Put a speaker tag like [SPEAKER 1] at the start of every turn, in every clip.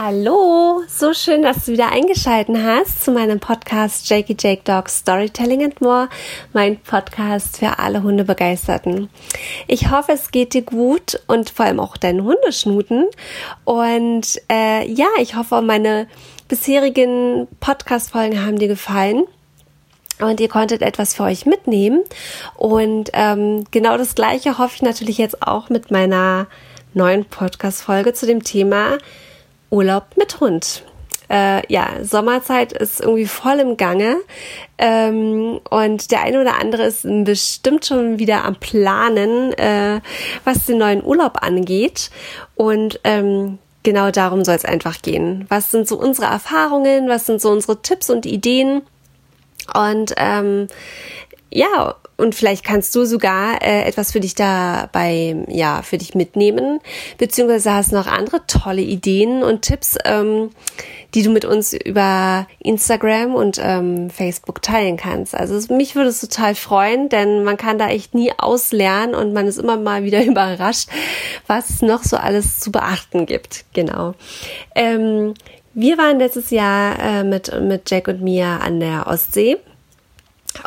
[SPEAKER 1] Hallo, so schön, dass du wieder eingeschalten hast zu meinem Podcast Jakey Jake Dog Storytelling and More, mein Podcast für alle Hundebegeisterten. Ich hoffe, es geht dir gut und vor allem auch deinen Hundeschnuten. Und äh, ja, ich hoffe, meine bisherigen Podcast-Folgen haben dir gefallen und ihr konntet etwas für euch mitnehmen. Und ähm, genau das Gleiche hoffe ich natürlich jetzt auch mit meiner neuen Podcast-Folge zu dem Thema Urlaub mit Hund. Äh, ja, Sommerzeit ist irgendwie voll im Gange ähm, und der eine oder andere ist bestimmt schon wieder am Planen, äh, was den neuen Urlaub angeht. Und ähm, genau darum soll es einfach gehen. Was sind so unsere Erfahrungen? Was sind so unsere Tipps und Ideen? Und ähm, ja, und vielleicht kannst du sogar äh, etwas für dich dabei, ja, für dich mitnehmen, beziehungsweise hast noch andere tolle Ideen und Tipps, ähm, die du mit uns über Instagram und ähm, Facebook teilen kannst. Also mich würde es total freuen, denn man kann da echt nie auslernen und man ist immer mal wieder überrascht, was es noch so alles zu beachten gibt. Genau. Ähm, wir waren letztes Jahr äh, mit, mit Jack und Mia an der Ostsee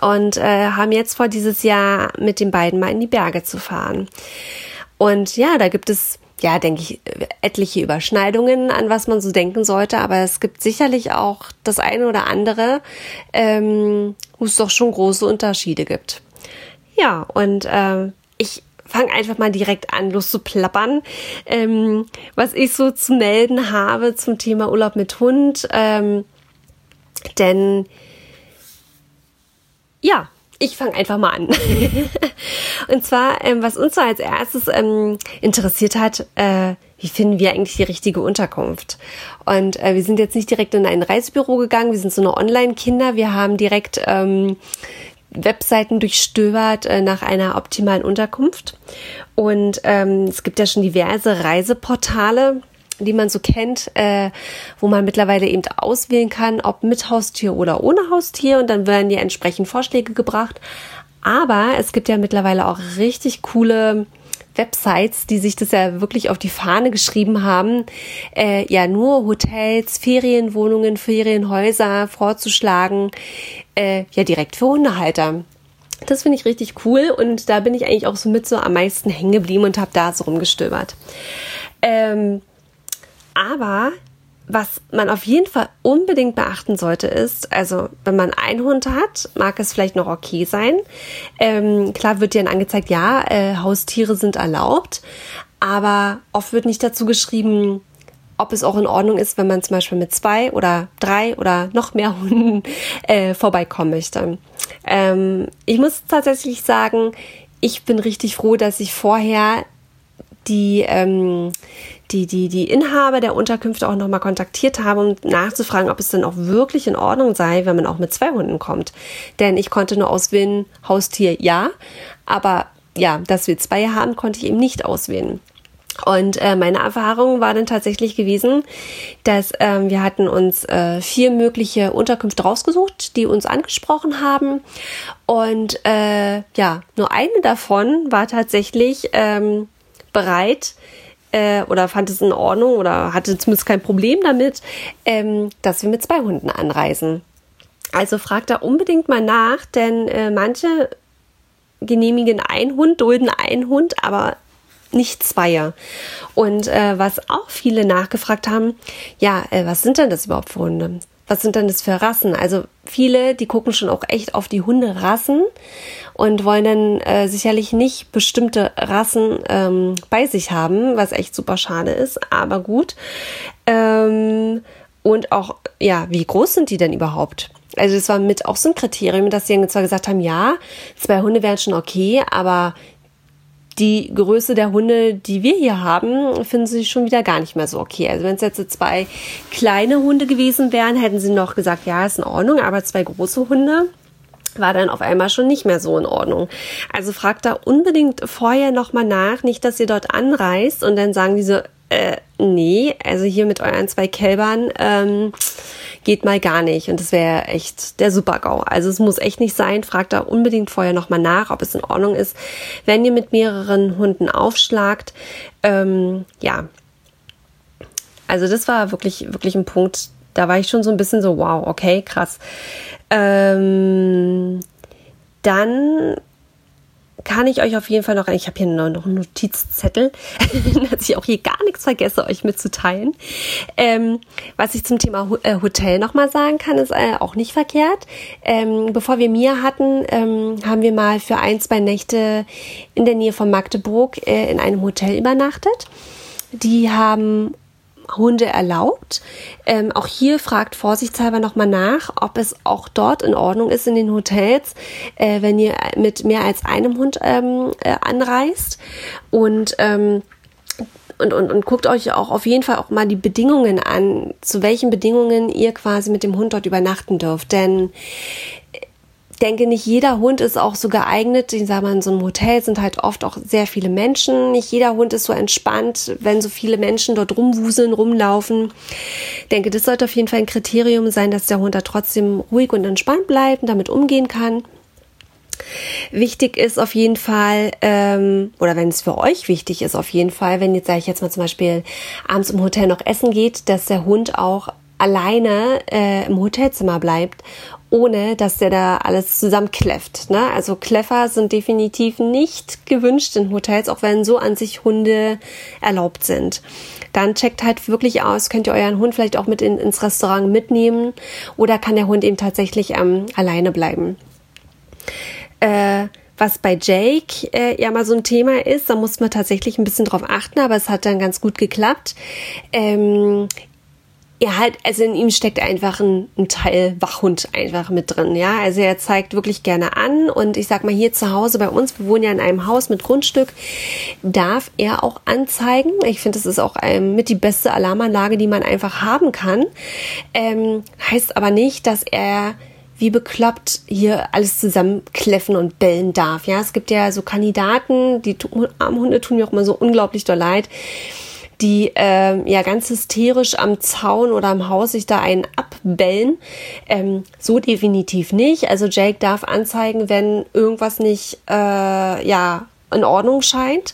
[SPEAKER 1] und äh, haben jetzt vor, dieses Jahr mit den beiden mal in die Berge zu fahren. Und ja, da gibt es, ja, denke ich, etliche Überschneidungen, an was man so denken sollte, aber es gibt sicherlich auch das eine oder andere, ähm, wo es doch schon große Unterschiede gibt. Ja, und äh, ich fange einfach mal direkt an, los zu plappern, ähm, was ich so zu melden habe zum Thema Urlaub mit Hund. Ähm, denn ja, ich fange einfach mal an. und zwar, ähm, was uns so als erstes ähm, interessiert hat, äh, wie finden wir eigentlich die richtige Unterkunft? Und äh, wir sind jetzt nicht direkt in ein Reisebüro gegangen, wir sind so eine Online-Kinder, wir haben direkt ähm, Webseiten durchstöbert äh, nach einer optimalen Unterkunft. Und ähm, es gibt ja schon diverse Reiseportale, die man so kennt, äh, wo man mittlerweile eben auswählen kann, ob mit Haustier oder ohne Haustier und dann werden dir entsprechend Vorschläge gebracht. Aber es gibt ja mittlerweile auch richtig coole Websites, die sich das ja wirklich auf die Fahne geschrieben haben, äh, ja nur Hotels, Ferienwohnungen, Ferienhäuser vorzuschlagen, äh, ja direkt für Hundehalter. Das finde ich richtig cool und da bin ich eigentlich auch so mit so am meisten hängen geblieben und habe da so rumgestöbert. Ähm, aber was man auf jeden Fall unbedingt beachten sollte, ist, also wenn man einen Hund hat, mag es vielleicht noch okay sein. Ähm, klar wird dir dann angezeigt, ja, äh, Haustiere sind erlaubt, aber oft wird nicht dazu geschrieben, ob es auch in Ordnung ist, wenn man zum Beispiel mit zwei oder drei oder noch mehr Hunden äh, vorbeikommen möchte. Ähm, ich muss tatsächlich sagen, ich bin richtig froh, dass ich vorher die, ähm, die, die, die Inhaber der Unterkünfte auch nochmal kontaktiert habe, um nachzufragen, ob es denn auch wirklich in Ordnung sei, wenn man auch mit zwei Hunden kommt. Denn ich konnte nur auswählen, Haustier ja, aber ja, dass wir zwei haben, konnte ich eben nicht auswählen. Und äh, meine Erfahrung war dann tatsächlich gewesen, dass ähm, wir hatten uns äh, vier mögliche Unterkünfte rausgesucht, die uns angesprochen haben. Und äh, ja, nur eine davon war tatsächlich ähm, bereit äh, oder fand es in Ordnung oder hatte zumindest kein Problem damit, ähm, dass wir mit zwei Hunden anreisen. Also fragt da unbedingt mal nach, denn äh, manche genehmigen ein Hund, dulden ein Hund, aber nicht Zweier. Und äh, was auch viele nachgefragt haben, ja, äh, was sind denn das überhaupt für Hunde? Was sind denn das für Rassen? Also viele, die gucken schon auch echt auf die Hunderassen und wollen dann äh, sicherlich nicht bestimmte Rassen ähm, bei sich haben, was echt super schade ist, aber gut. Ähm, und auch, ja, wie groß sind die denn überhaupt? Also das war mit auch so ein Kriterium, dass sie zwar gesagt haben, ja, zwei Hunde wären schon okay, aber die Größe der Hunde, die wir hier haben, finden sie schon wieder gar nicht mehr so okay. Also wenn es jetzt zwei kleine Hunde gewesen wären, hätten sie noch gesagt, ja, ist in Ordnung, aber zwei große Hunde war dann auf einmal schon nicht mehr so in Ordnung. Also fragt da unbedingt vorher nochmal nach, nicht, dass ihr dort anreist und dann sagen die so, äh, nee, also hier mit euren zwei Kälbern, ähm, geht mal gar nicht. Und das wäre echt der Super-GAU. Also es muss echt nicht sein. Fragt da unbedingt vorher nochmal nach, ob es in Ordnung ist. Wenn ihr mit mehreren Hunden aufschlagt, ähm, ja, Also das war wirklich, wirklich ein Punkt, da war ich schon so ein bisschen so, wow, okay, krass. Ähm, dann kann ich euch auf jeden Fall noch, ich habe hier noch einen Notizzettel, dass ich auch hier gar nichts vergesse, euch mitzuteilen. Ähm, was ich zum Thema äh, Hotel nochmal sagen kann, ist äh, auch nicht verkehrt. Ähm, bevor wir Mia hatten, ähm, haben wir mal für ein, zwei Nächte in der Nähe von Magdeburg äh, in einem Hotel übernachtet. Die haben Hunde erlaubt. Ähm, auch hier fragt vorsichtshalber nochmal nach, ob es auch dort in Ordnung ist in den Hotels, äh, wenn ihr mit mehr als einem Hund ähm, äh, anreist. Und ähm, und, und, und guckt euch auch auf jeden Fall auch mal die Bedingungen an, zu welchen Bedingungen ihr quasi mit dem Hund dort übernachten dürft. Denn denke, nicht jeder Hund ist auch so geeignet. Ich sage mal, in so einem Hotel sind halt oft auch sehr viele Menschen. Nicht jeder Hund ist so entspannt, wenn so viele Menschen dort rumwuseln, rumlaufen. Ich denke, das sollte auf jeden Fall ein Kriterium sein, dass der Hund da trotzdem ruhig und entspannt bleibt und damit umgehen kann. Wichtig ist auf jeden Fall, ähm, oder wenn es für euch wichtig ist, auf jeden Fall, wenn jetzt, sage ich jetzt mal zum Beispiel, abends im Hotel noch essen geht, dass der Hund auch alleine äh, im Hotelzimmer bleibt ohne dass der da alles zusammenkläfft. Ne? Also Kleffer sind definitiv nicht gewünscht in Hotels, auch wenn so an sich Hunde erlaubt sind. Dann checkt halt wirklich aus, könnt ihr euren Hund vielleicht auch mit in, ins Restaurant mitnehmen oder kann der Hund eben tatsächlich ähm, alleine bleiben. Äh, was bei Jake äh, ja mal so ein Thema ist, da muss man tatsächlich ein bisschen drauf achten, aber es hat dann ganz gut geklappt. Ähm, er halt, also in ihm steckt einfach ein, ein, Teil Wachhund einfach mit drin, ja. Also er zeigt wirklich gerne an und ich sag mal hier zu Hause bei uns, wir wohnen ja in einem Haus mit Grundstück, darf er auch anzeigen. Ich finde, das ist auch ähm, mit die beste Alarmanlage, die man einfach haben kann. Ähm, heißt aber nicht, dass er wie bekloppt hier alles zusammenkläffen und bellen darf. Ja, es gibt ja so Kandidaten, die armen Hunde tun mir auch immer so unglaublich doll leid die äh, ja ganz hysterisch am Zaun oder am Haus sich da einen abbellen. Ähm, so definitiv nicht. Also Jake darf anzeigen, wenn irgendwas nicht äh, ja in Ordnung scheint.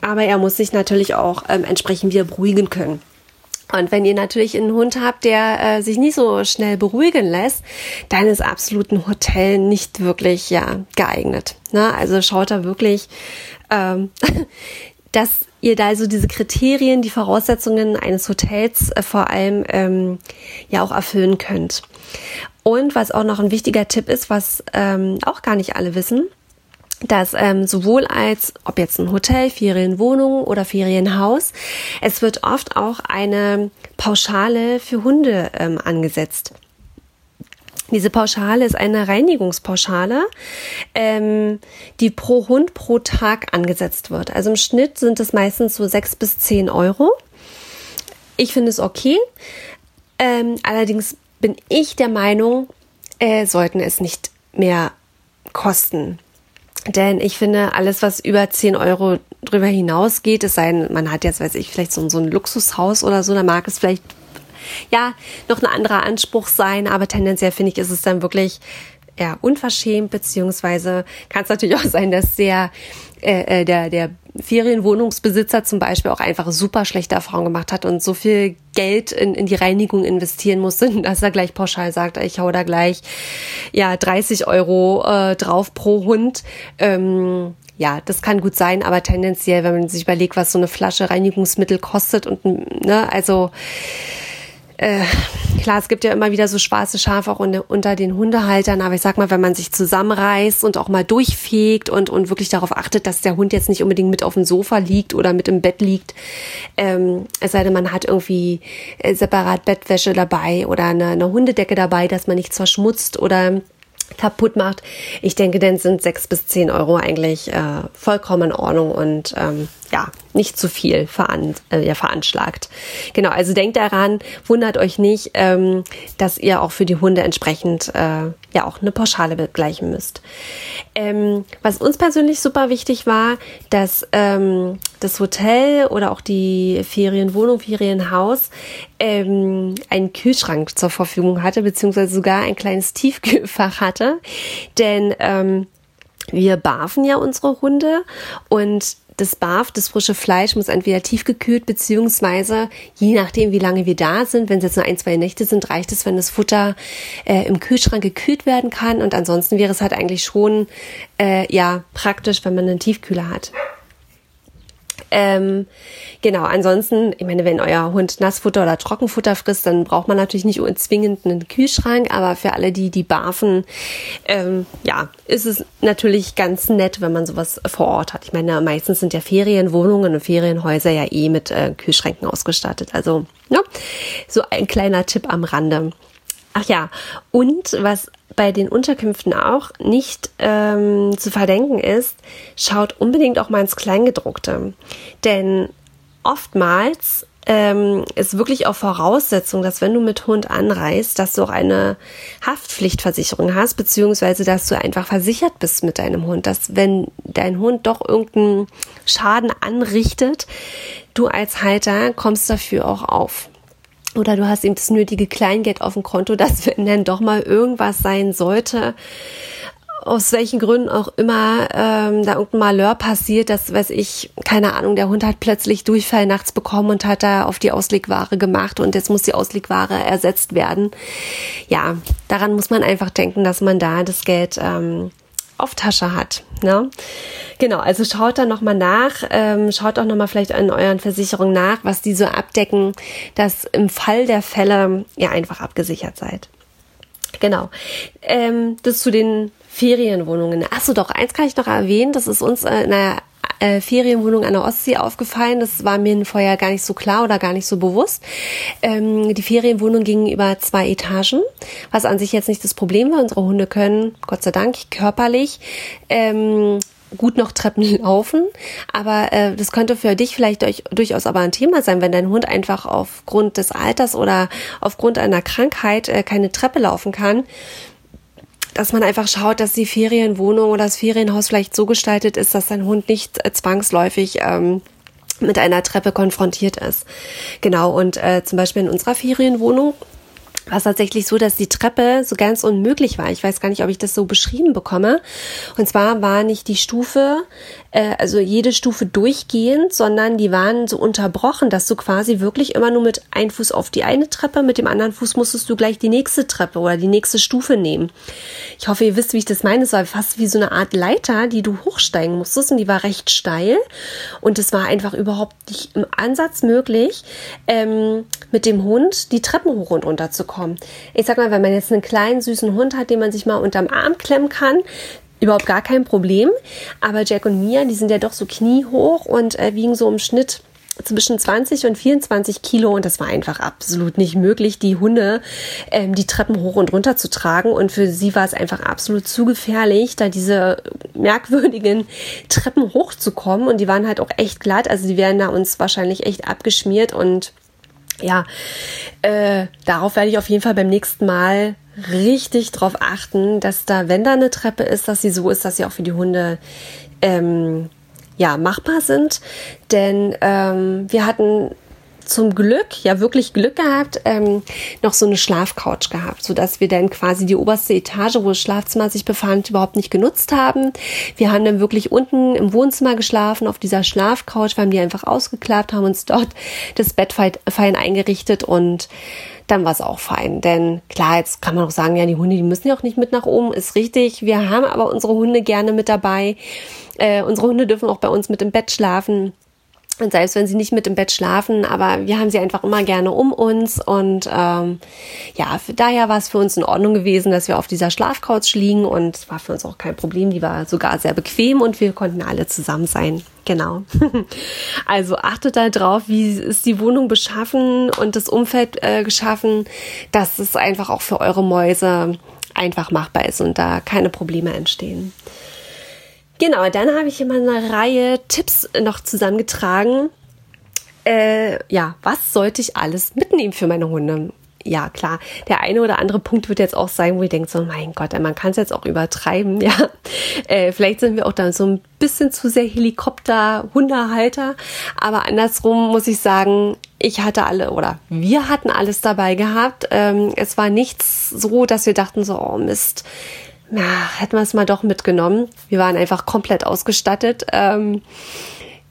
[SPEAKER 1] Aber er muss sich natürlich auch ähm, entsprechend wieder beruhigen können. Und wenn ihr natürlich einen Hund habt, der äh, sich nicht so schnell beruhigen lässt, dann ist absolut ein Hotel nicht wirklich ja geeignet. Ne? Also schaut da wirklich, ähm, dass ihr da also diese Kriterien, die Voraussetzungen eines Hotels äh, vor allem ähm, ja auch erfüllen könnt. Und was auch noch ein wichtiger Tipp ist, was ähm, auch gar nicht alle wissen, dass ähm, sowohl als ob jetzt ein Hotel, Ferienwohnung oder Ferienhaus, es wird oft auch eine Pauschale für Hunde ähm, angesetzt. Diese Pauschale ist eine Reinigungspauschale, ähm, die pro Hund pro Tag angesetzt wird. Also im Schnitt sind es meistens so sechs bis zehn Euro. Ich finde es okay. Ähm, allerdings bin ich der Meinung, äh, sollten es nicht mehr kosten. Denn ich finde, alles, was über 10 Euro drüber hinausgeht, es sei denn, man hat jetzt, weiß ich, vielleicht so, so ein Luxushaus oder so, dann mag es vielleicht ja noch ein anderer Anspruch sein, aber tendenziell finde ich, ist es dann wirklich ja, unverschämt, beziehungsweise kann es natürlich auch sein, dass der, äh, äh, der, der Ferienwohnungsbesitzer zum Beispiel auch einfach super schlechte Erfahrungen gemacht hat und so viel Geld in, in die Reinigung investieren musste, dass er gleich pauschal sagt, ich hau da gleich ja 30 Euro äh, drauf pro Hund. Ähm, ja, das kann gut sein, aber tendenziell, wenn man sich überlegt, was so eine Flasche Reinigungsmittel kostet und ne, also äh, klar, es gibt ja immer wieder so schwarze Schafe auch unter den Hundehaltern, aber ich sag mal, wenn man sich zusammenreißt und auch mal durchfegt und, und wirklich darauf achtet, dass der Hund jetzt nicht unbedingt mit auf dem Sofa liegt oder mit im Bett liegt, ähm, es sei denn, man hat irgendwie äh, separat Bettwäsche dabei oder eine, eine Hundedecke dabei, dass man nichts verschmutzt oder kaputt macht. Ich denke, dann sind sechs bis zehn Euro eigentlich äh, vollkommen in Ordnung und ähm, ja, nicht zu viel veran äh, ja, veranschlagt. Genau, also denkt daran, wundert euch nicht, ähm, dass ihr auch für die Hunde entsprechend äh, ja auch eine Pauschale begleichen müsst. Ähm, was uns persönlich super wichtig war, dass ähm, das Hotel oder auch die Ferienwohnung, Ferienhaus ähm, einen Kühlschrank zur Verfügung hatte, beziehungsweise sogar ein kleines Tiefkühlfach hatte. Denn ähm, wir barfen ja unsere Hunde und das Barf, das frische Fleisch muss entweder tiefgekühlt, beziehungsweise je nachdem, wie lange wir da sind, wenn es jetzt nur ein, zwei Nächte sind, reicht es, wenn das Futter äh, im Kühlschrank gekühlt werden kann. Und ansonsten wäre es halt eigentlich schon äh, ja praktisch, wenn man einen Tiefkühler hat. Ähm, genau, ansonsten, ich meine, wenn euer Hund Nassfutter oder Trockenfutter frisst, dann braucht man natürlich nicht zwingend einen Kühlschrank, aber für alle, die die barfen, ähm, ja, ist es natürlich ganz nett, wenn man sowas vor Ort hat. Ich meine, meistens sind ja Ferienwohnungen und Ferienhäuser ja eh mit äh, Kühlschränken ausgestattet. Also, ja, so ein kleiner Tipp am Rande. Ach ja, und was bei den Unterkünften auch nicht ähm, zu verdenken ist, schaut unbedingt auch mal ins Kleingedruckte. Denn oftmals ähm, ist wirklich auch Voraussetzung, dass wenn du mit Hund anreist, dass du auch eine Haftpflichtversicherung hast, beziehungsweise dass du einfach versichert bist mit deinem Hund, dass wenn dein Hund doch irgendeinen Schaden anrichtet, du als Halter kommst dafür auch auf oder du hast eben das nötige Kleingeld auf dem Konto, dass wenn dann doch mal irgendwas sein sollte, aus welchen Gründen auch immer ähm, da irgendein Malheur passiert, dass weiß ich, keine Ahnung, der Hund hat plötzlich Durchfall nachts bekommen und hat da auf die Auslegware gemacht und jetzt muss die Auslegware ersetzt werden. Ja, daran muss man einfach denken, dass man da das Geld ähm, auf Tasche hat. Ne? Genau, also schaut da nochmal nach, ähm, schaut auch nochmal vielleicht an euren Versicherungen nach, was die so abdecken, dass im Fall der Fälle ihr einfach abgesichert seid. Genau. Ähm, das zu den Ferienwohnungen. Achso, doch, eins kann ich noch erwähnen, das ist uns äh, in einer äh, Ferienwohnung an der Ostsee aufgefallen. Das war mir vorher gar nicht so klar oder gar nicht so bewusst. Ähm, die Ferienwohnung ging über zwei Etagen, was an sich jetzt nicht das Problem war. Unsere Hunde können, Gott sei Dank, körperlich ähm, gut noch Treppen laufen, aber äh, das könnte für dich vielleicht durch, durchaus aber ein Thema sein, wenn dein Hund einfach aufgrund des Alters oder aufgrund einer Krankheit äh, keine Treppe laufen kann dass man einfach schaut, dass die Ferienwohnung oder das Ferienhaus vielleicht so gestaltet ist, dass dein Hund nicht äh, zwangsläufig ähm, mit einer Treppe konfrontiert ist. Genau, und äh, zum Beispiel in unserer Ferienwohnung war es tatsächlich so, dass die Treppe so ganz unmöglich war. Ich weiß gar nicht, ob ich das so beschrieben bekomme. Und zwar war nicht die Stufe äh, also jede Stufe durchgehend, sondern die waren so unterbrochen, dass du quasi wirklich immer nur mit einem Fuß auf die eine Treppe, mit dem anderen Fuß musstest du gleich die nächste Treppe oder die nächste Stufe nehmen. Ich hoffe, ihr wisst, wie ich das meine. Es war fast wie so eine Art Leiter, die du hochsteigen musstest und die war recht steil und es war einfach überhaupt nicht im Ansatz möglich, ähm, mit dem Hund die Treppen hoch und runter zu kommen. Ich sag mal, wenn man jetzt einen kleinen süßen Hund hat, den man sich mal unterm Arm klemmen kann, überhaupt gar kein Problem. Aber Jack und Mia, die sind ja doch so kniehoch und äh, wiegen so im Schnitt zwischen 20 und 24 Kilo. Und das war einfach absolut nicht möglich, die Hunde ähm, die Treppen hoch und runter zu tragen. Und für sie war es einfach absolut zu gefährlich, da diese merkwürdigen Treppen hochzukommen. Und die waren halt auch echt glatt, also die werden da uns wahrscheinlich echt abgeschmiert. Und ja, äh, darauf werde ich auf jeden Fall beim nächsten Mal richtig drauf achten, dass da, wenn da eine Treppe ist, dass sie so ist, dass sie auch für die Hunde ähm, ja machbar sind. Denn ähm, wir hatten zum Glück, ja wirklich Glück gehabt, ähm, noch so eine Schlafcouch gehabt, so dass wir dann quasi die oberste Etage, wo das Schlafzimmer sich befand, überhaupt nicht genutzt haben. Wir haben dann wirklich unten im Wohnzimmer geschlafen auf dieser Schlafcouch, wir haben die einfach ausgeklappt, haben uns dort das Bett fein eingerichtet und dann war es auch fein. Denn klar, jetzt kann man auch sagen, ja, die Hunde, die müssen ja auch nicht mit nach oben, ist richtig. Wir haben aber unsere Hunde gerne mit dabei. Äh, unsere Hunde dürfen auch bei uns mit im Bett schlafen. Und selbst wenn sie nicht mit im Bett schlafen, aber wir haben sie einfach immer gerne um uns. Und ähm, ja, daher war es für uns in Ordnung gewesen, dass wir auf dieser Schlafcouch liegen. Und es war für uns auch kein Problem. Die war sogar sehr bequem und wir konnten alle zusammen sein. Genau. Also achtet da drauf, wie ist die Wohnung beschaffen und das Umfeld äh, geschaffen, dass es einfach auch für eure Mäuse einfach machbar ist und da keine Probleme entstehen. Genau, dann habe ich immer eine Reihe Tipps noch zusammengetragen. Äh, ja, was sollte ich alles mitnehmen für meine Hunde? Ja, klar, der eine oder andere Punkt wird jetzt auch sein, wo ihr denkt, so, mein Gott, man kann es jetzt auch übertreiben, ja. Äh, vielleicht sind wir auch dann so ein bisschen zu sehr Helikopter-Hundehalter, aber andersrum muss ich sagen, ich hatte alle oder wir hatten alles dabei gehabt. Ähm, es war nichts so, dass wir dachten so, oh Mist, ja, hätten wir es mal doch mitgenommen. Wir waren einfach komplett ausgestattet. Ähm,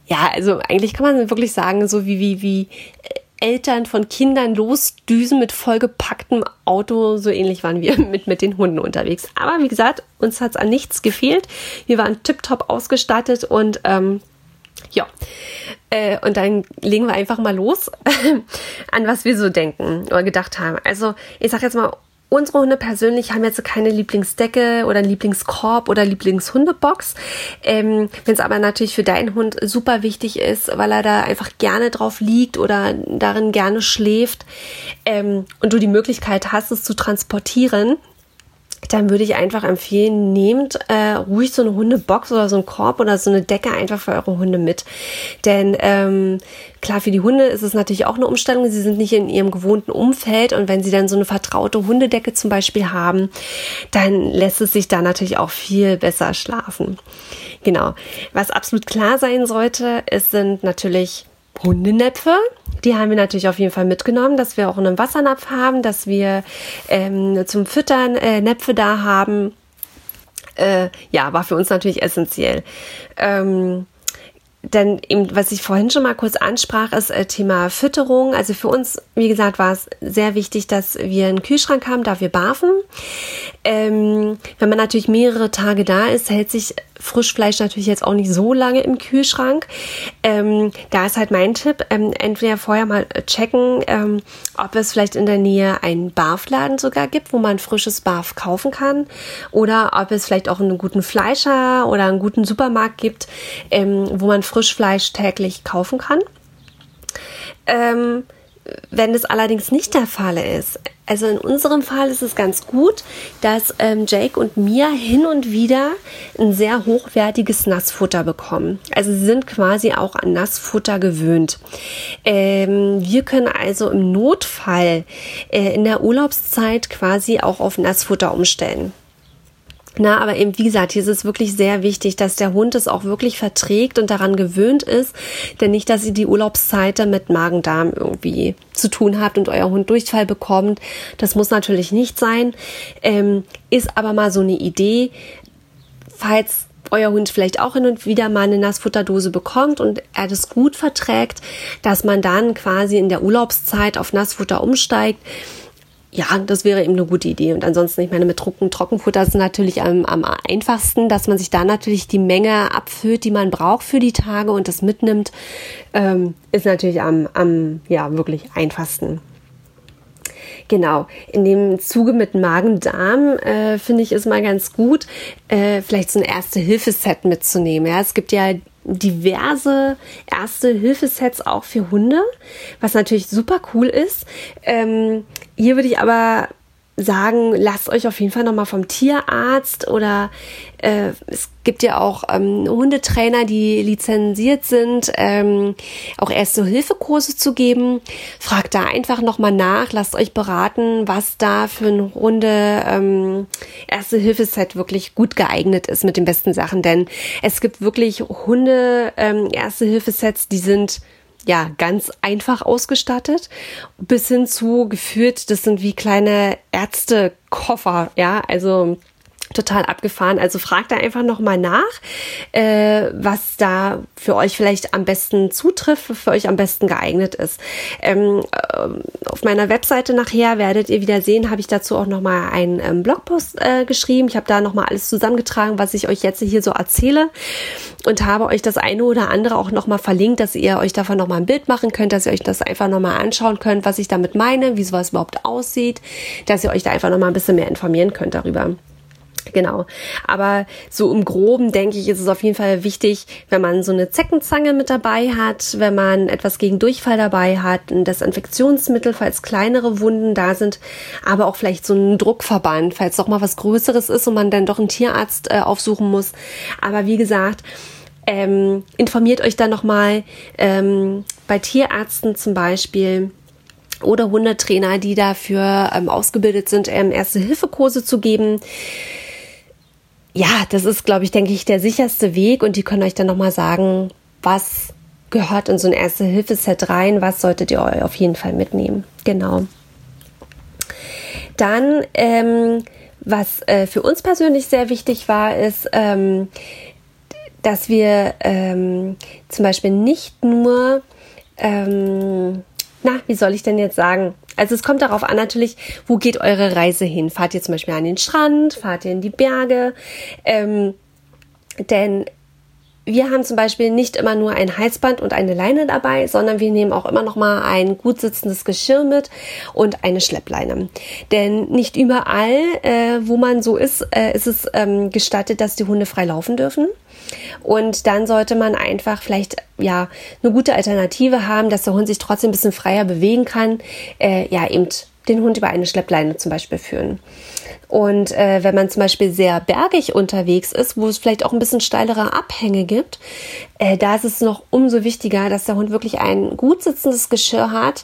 [SPEAKER 1] ja, also eigentlich kann man wirklich sagen, so wie, wie, wie Eltern von Kindern losdüsen mit vollgepacktem Auto. So ähnlich waren wir mit, mit den Hunden unterwegs. Aber wie gesagt, uns hat es an nichts gefehlt. Wir waren tiptop ausgestattet und ähm, ja, äh, und dann legen wir einfach mal los, an was wir so denken oder gedacht haben. Also ich sag jetzt mal, Unsere Hunde persönlich haben jetzt keine Lieblingsdecke oder Lieblingskorb oder Lieblingshundebox. Ähm, Wenn es aber natürlich für deinen Hund super wichtig ist, weil er da einfach gerne drauf liegt oder darin gerne schläft ähm, und du die Möglichkeit hast, es zu transportieren, dann würde ich einfach empfehlen, nehmt äh, ruhig so eine Hundebox oder so einen Korb oder so eine Decke einfach für eure Hunde mit. Denn ähm, klar, für die Hunde ist es natürlich auch eine Umstellung. Sie sind nicht in ihrem gewohnten Umfeld und wenn sie dann so eine vertraute Hundedecke zum Beispiel haben, dann lässt es sich da natürlich auch viel besser schlafen. Genau. Was absolut klar sein sollte, es sind natürlich Hundenäpfe. Die haben wir natürlich auf jeden Fall mitgenommen, dass wir auch einen Wassernapf haben, dass wir ähm, zum Füttern äh, Näpfe da haben. Äh, ja, war für uns natürlich essentiell. Ähm, denn eben, was ich vorhin schon mal kurz ansprach, ist äh, Thema Fütterung. Also für uns, wie gesagt, war es sehr wichtig, dass wir einen Kühlschrank haben, da wir barfen. Ähm, wenn man natürlich mehrere Tage da ist, hält sich Frischfleisch natürlich jetzt auch nicht so lange im Kühlschrank. Ähm, da ist halt mein Tipp, ähm, entweder vorher mal checken, ähm, ob es vielleicht in der Nähe einen Barfladen sogar gibt, wo man frisches Barf kaufen kann oder ob es vielleicht auch einen guten Fleischer oder einen guten Supermarkt gibt, ähm, wo man Frischfleisch täglich kaufen kann. Wenn das allerdings nicht der Fall ist, also in unserem Fall ist es ganz gut, dass ähm, Jake und Mia hin und wieder ein sehr hochwertiges Nassfutter bekommen. Also sie sind quasi auch an Nassfutter gewöhnt. Ähm, wir können also im Notfall äh, in der Urlaubszeit quasi auch auf Nassfutter umstellen. Na, aber eben, wie gesagt, hier ist es wirklich sehr wichtig, dass der Hund es auch wirklich verträgt und daran gewöhnt ist, denn nicht, dass ihr die Urlaubszeit mit Magen-Darm irgendwie zu tun habt und euer Hund Durchfall bekommt. Das muss natürlich nicht sein, ähm, ist aber mal so eine Idee, falls euer Hund vielleicht auch hin und wieder mal eine Nassfutterdose bekommt und er das gut verträgt, dass man dann quasi in der Urlaubszeit auf Nassfutter umsteigt ja, das wäre eben eine gute Idee. Und ansonsten, ich meine, mit Trocken, Trockenfutter ist natürlich am, am einfachsten, dass man sich da natürlich die Menge abfüllt, die man braucht für die Tage und das mitnimmt, ähm, ist natürlich am, am, ja, wirklich einfachsten. Genau, in dem Zuge mit Magen-Darm äh, finde ich es mal ganz gut, äh, vielleicht so ein Erste-Hilfe-Set mitzunehmen. Ja, es gibt ja diverse Erste-Hilfe-Sets auch für Hunde, was natürlich super cool ist. Ähm, hier würde ich aber sagen, lasst euch auf jeden Fall nochmal vom Tierarzt oder äh, es gibt ja auch ähm, Hundetrainer, die lizenziert sind, ähm, auch erste Hilfekurse zu geben. Fragt da einfach nochmal nach, lasst euch beraten, was da für ein Hunde ähm, erste Hilfeset wirklich gut geeignet ist mit den besten Sachen. Denn es gibt wirklich Hunde ähm, erste Hilfesets, die sind ja, ganz einfach ausgestattet, bis hin zu geführt, das sind wie kleine Ärztekoffer, ja, also total abgefahren. Also fragt da einfach nochmal nach, äh, was da für euch vielleicht am besten zutrifft, für euch am besten geeignet ist. Ähm, äh, auf meiner Webseite nachher werdet ihr wieder sehen, habe ich dazu auch nochmal einen ähm, Blogpost äh, geschrieben. Ich habe da nochmal alles zusammengetragen, was ich euch jetzt hier so erzähle und habe euch das eine oder andere auch nochmal verlinkt, dass ihr euch davon nochmal ein Bild machen könnt, dass ihr euch das einfach nochmal anschauen könnt, was ich damit meine, wie sowas überhaupt aussieht, dass ihr euch da einfach nochmal ein bisschen mehr informieren könnt darüber. Genau. Aber so im Groben denke ich, ist es auf jeden Fall wichtig, wenn man so eine Zeckenzange mit dabei hat, wenn man etwas gegen Durchfall dabei hat, ein Desinfektionsmittel, falls kleinere Wunden da sind, aber auch vielleicht so ein Druckverband, falls doch mal was Größeres ist und man dann doch einen Tierarzt äh, aufsuchen muss. Aber wie gesagt, ähm, informiert euch dann nochmal ähm, bei Tierärzten zum Beispiel oder Hundetrainer, die dafür ähm, ausgebildet sind, ähm, Erste-Hilfe-Kurse zu geben ja, das ist, glaube ich, denke ich, der sicherste Weg und die können euch dann nochmal sagen, was gehört in so ein Erste-Hilfe-Set rein, was solltet ihr auf jeden Fall mitnehmen. Genau. Dann, ähm, was äh, für uns persönlich sehr wichtig war, ist, ähm, dass wir ähm, zum Beispiel nicht nur, ähm, na, wie soll ich denn jetzt sagen? Also es kommt darauf an natürlich, wo geht eure Reise hin? Fahrt ihr zum Beispiel an den Strand? Fahrt ihr in die Berge? Ähm, denn wir haben zum Beispiel nicht immer nur ein Halsband und eine Leine dabei, sondern wir nehmen auch immer noch mal ein gut sitzendes Geschirr mit und eine Schleppleine. Denn nicht überall, äh, wo man so ist, äh, ist es ähm, gestattet, dass die Hunde frei laufen dürfen. Und dann sollte man einfach vielleicht ja eine gute Alternative haben, dass der Hund sich trotzdem ein bisschen freier bewegen kann. Äh, ja, eben den Hund über eine Schleppleine zum Beispiel führen. Und äh, wenn man zum Beispiel sehr bergig unterwegs ist, wo es vielleicht auch ein bisschen steilere Abhänge gibt, äh, da ist es noch umso wichtiger, dass der Hund wirklich ein gut sitzendes Geschirr hat,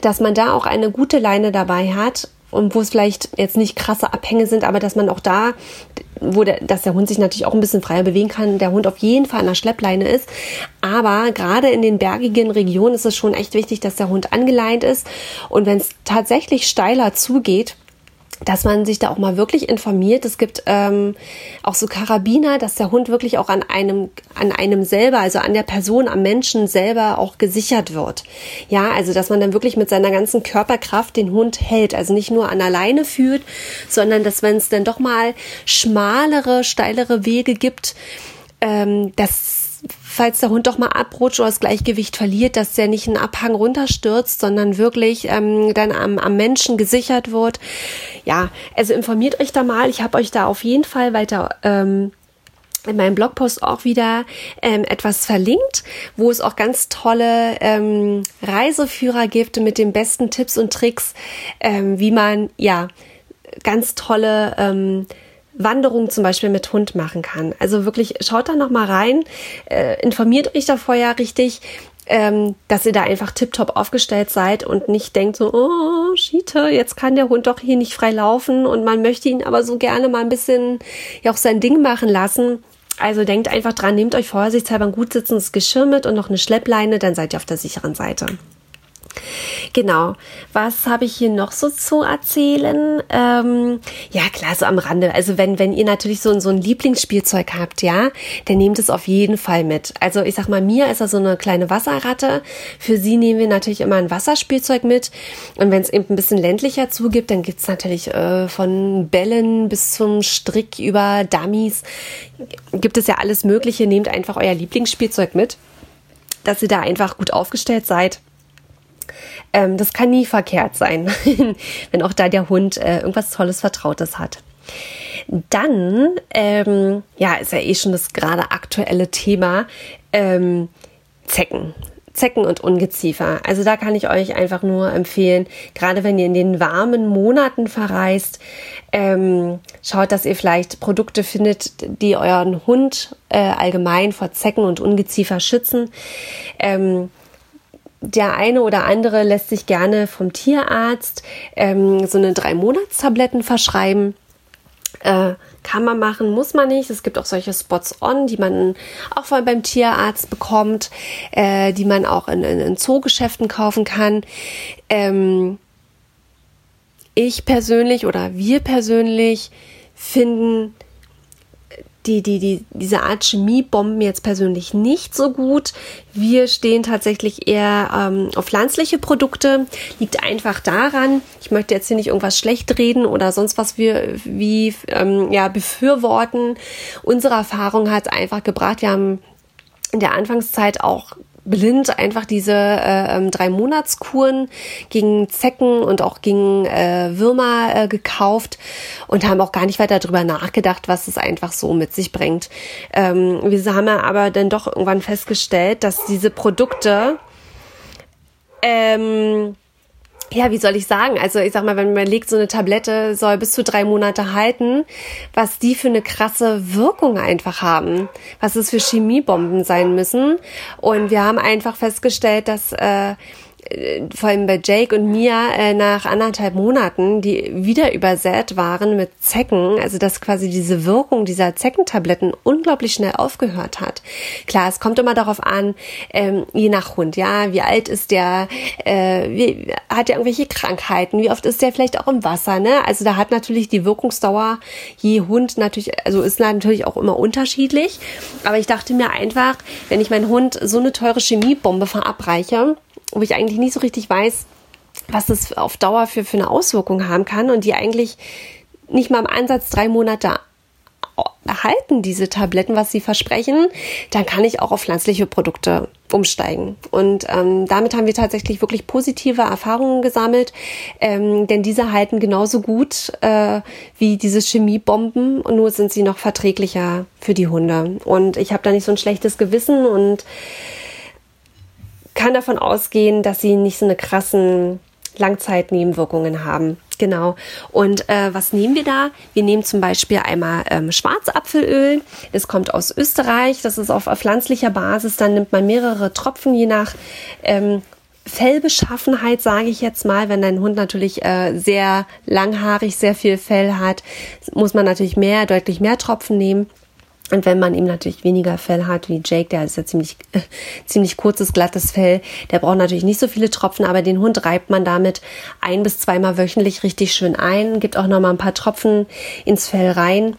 [SPEAKER 1] dass man da auch eine gute Leine dabei hat und wo es vielleicht jetzt nicht krasse Abhänge sind, aber dass man auch da, wo der, dass der Hund sich natürlich auch ein bisschen freier bewegen kann, der Hund auf jeden Fall an der Schleppleine ist. Aber gerade in den bergigen Regionen ist es schon echt wichtig, dass der Hund angeleint ist. Und wenn es tatsächlich steiler zugeht, dass man sich da auch mal wirklich informiert. Es gibt ähm, auch so Karabiner, dass der Hund wirklich auch an einem, an einem selber, also an der Person, am Menschen selber auch gesichert wird. Ja, also dass man dann wirklich mit seiner ganzen Körperkraft den Hund hält. Also nicht nur an alleine führt, sondern dass wenn es dann doch mal schmalere, steilere Wege gibt, ähm, dass falls der Hund doch mal abrutscht oder das Gleichgewicht verliert, dass der nicht einen Abhang runterstürzt, sondern wirklich ähm, dann am, am Menschen gesichert wird. Ja, also informiert euch da mal. Ich habe euch da auf jeden Fall weiter ähm, in meinem Blogpost auch wieder ähm, etwas verlinkt, wo es auch ganz tolle ähm, Reiseführer gibt mit den besten Tipps und Tricks, ähm, wie man ja ganz tolle ähm, Wanderung zum Beispiel mit Hund machen kann. Also wirklich schaut da noch mal rein, äh, informiert euch da vorher richtig, ähm, dass ihr da einfach tiptop aufgestellt seid und nicht denkt so, oh, Schiete, jetzt kann der Hund doch hier nicht frei laufen und man möchte ihn aber so gerne mal ein bisschen ja auch sein Ding machen lassen. Also denkt einfach dran, nehmt euch vorsichtshalber ein gut sitzendes Geschirr mit und noch eine Schleppleine, dann seid ihr auf der sicheren Seite. Genau. Was habe ich hier noch so zu erzählen? Ähm, ja, klar, so am Rande. Also wenn, wenn ihr natürlich so, so ein Lieblingsspielzeug habt, ja, dann nehmt es auf jeden Fall mit. Also ich sag mal, mir ist er so eine kleine Wasserratte. Für sie nehmen wir natürlich immer ein Wasserspielzeug mit. Und wenn es eben ein bisschen ländlicher zugibt, dann gibt's natürlich äh, von Bällen bis zum Strick über Dummies. Gibt es ja alles Mögliche. Nehmt einfach euer Lieblingsspielzeug mit, dass ihr da einfach gut aufgestellt seid. Ähm, das kann nie verkehrt sein, wenn auch da der Hund äh, irgendwas Tolles, Vertrautes hat. Dann, ähm, ja, ist ja eh schon das gerade aktuelle Thema, ähm, Zecken. Zecken und Ungeziefer. Also da kann ich euch einfach nur empfehlen, gerade wenn ihr in den warmen Monaten verreist, ähm, schaut, dass ihr vielleicht Produkte findet, die euren Hund äh, allgemein vor Zecken und Ungeziefer schützen. Ähm, der eine oder andere lässt sich gerne vom Tierarzt ähm, so eine drei Monatstabletten verschreiben. Äh, kann man machen, muss man nicht. Es gibt auch solche Spots on, die man auch mal beim Tierarzt bekommt, äh, die man auch in, in, in Zoogeschäften kaufen kann. Ähm, ich persönlich oder wir persönlich finden die, die, die, diese Art Chemiebomben jetzt persönlich nicht so gut. Wir stehen tatsächlich eher ähm, auf pflanzliche Produkte. Liegt einfach daran, ich möchte jetzt hier nicht irgendwas schlecht reden oder sonst was wir wie ähm, ja, befürworten. Unsere Erfahrung hat einfach gebracht, wir haben in der Anfangszeit auch blind einfach diese äh, ähm, drei Monatskuren gegen Zecken und auch gegen äh, Würmer äh, gekauft und haben auch gar nicht weiter darüber nachgedacht, was es einfach so mit sich bringt. Ähm, wir haben aber dann doch irgendwann festgestellt, dass diese Produkte ähm, ja, wie soll ich sagen? Also ich sag mal, wenn man legt, so eine Tablette soll bis zu drei Monate halten, was die für eine krasse Wirkung einfach haben, was es für Chemiebomben sein müssen. Und wir haben einfach festgestellt, dass äh, vor allem bei Jake und Mia äh, nach anderthalb Monaten, die wieder übersät waren mit Zecken, also dass quasi diese Wirkung dieser Zeckentabletten unglaublich schnell aufgehört hat. Klar, es kommt immer darauf an, ähm, je nach Hund, ja, wie alt ist der, äh, wie, hat er irgendwelche Krankheiten, wie oft ist der vielleicht auch im Wasser, ne? Also da hat natürlich die Wirkungsdauer je Hund natürlich, also ist natürlich auch immer unterschiedlich. Aber ich dachte mir einfach, wenn ich meinen Hund so eine teure Chemiebombe verabreiche, wo ich eigentlich nicht so richtig weiß, was das auf Dauer für, für eine Auswirkung haben kann und die eigentlich nicht mal im Ansatz drei Monate erhalten, diese Tabletten, was sie versprechen, dann kann ich auch auf pflanzliche Produkte umsteigen. Und ähm, damit haben wir tatsächlich wirklich positive Erfahrungen gesammelt, ähm, denn diese halten genauso gut äh, wie diese Chemiebomben, nur sind sie noch verträglicher für die Hunde. Und ich habe da nicht so ein schlechtes Gewissen und kann davon ausgehen, dass sie nicht so eine krassen Langzeitnebenwirkungen haben. Genau. Und äh, was nehmen wir da? Wir nehmen zum Beispiel einmal ähm, Schwarzapfelöl. Es kommt aus Österreich. Das ist auf pflanzlicher Basis. Dann nimmt man mehrere Tropfen, je nach ähm, Fellbeschaffenheit, sage ich jetzt mal. Wenn dein Hund natürlich äh, sehr langhaarig, sehr viel Fell hat, muss man natürlich mehr, deutlich mehr Tropfen nehmen. Und wenn man eben natürlich weniger Fell hat wie Jake, der ist ja ziemlich, äh, ziemlich kurzes, glattes Fell, der braucht natürlich nicht so viele Tropfen, aber den Hund reibt man damit ein bis zweimal wöchentlich richtig schön ein, gibt auch nochmal ein paar Tropfen ins Fell rein.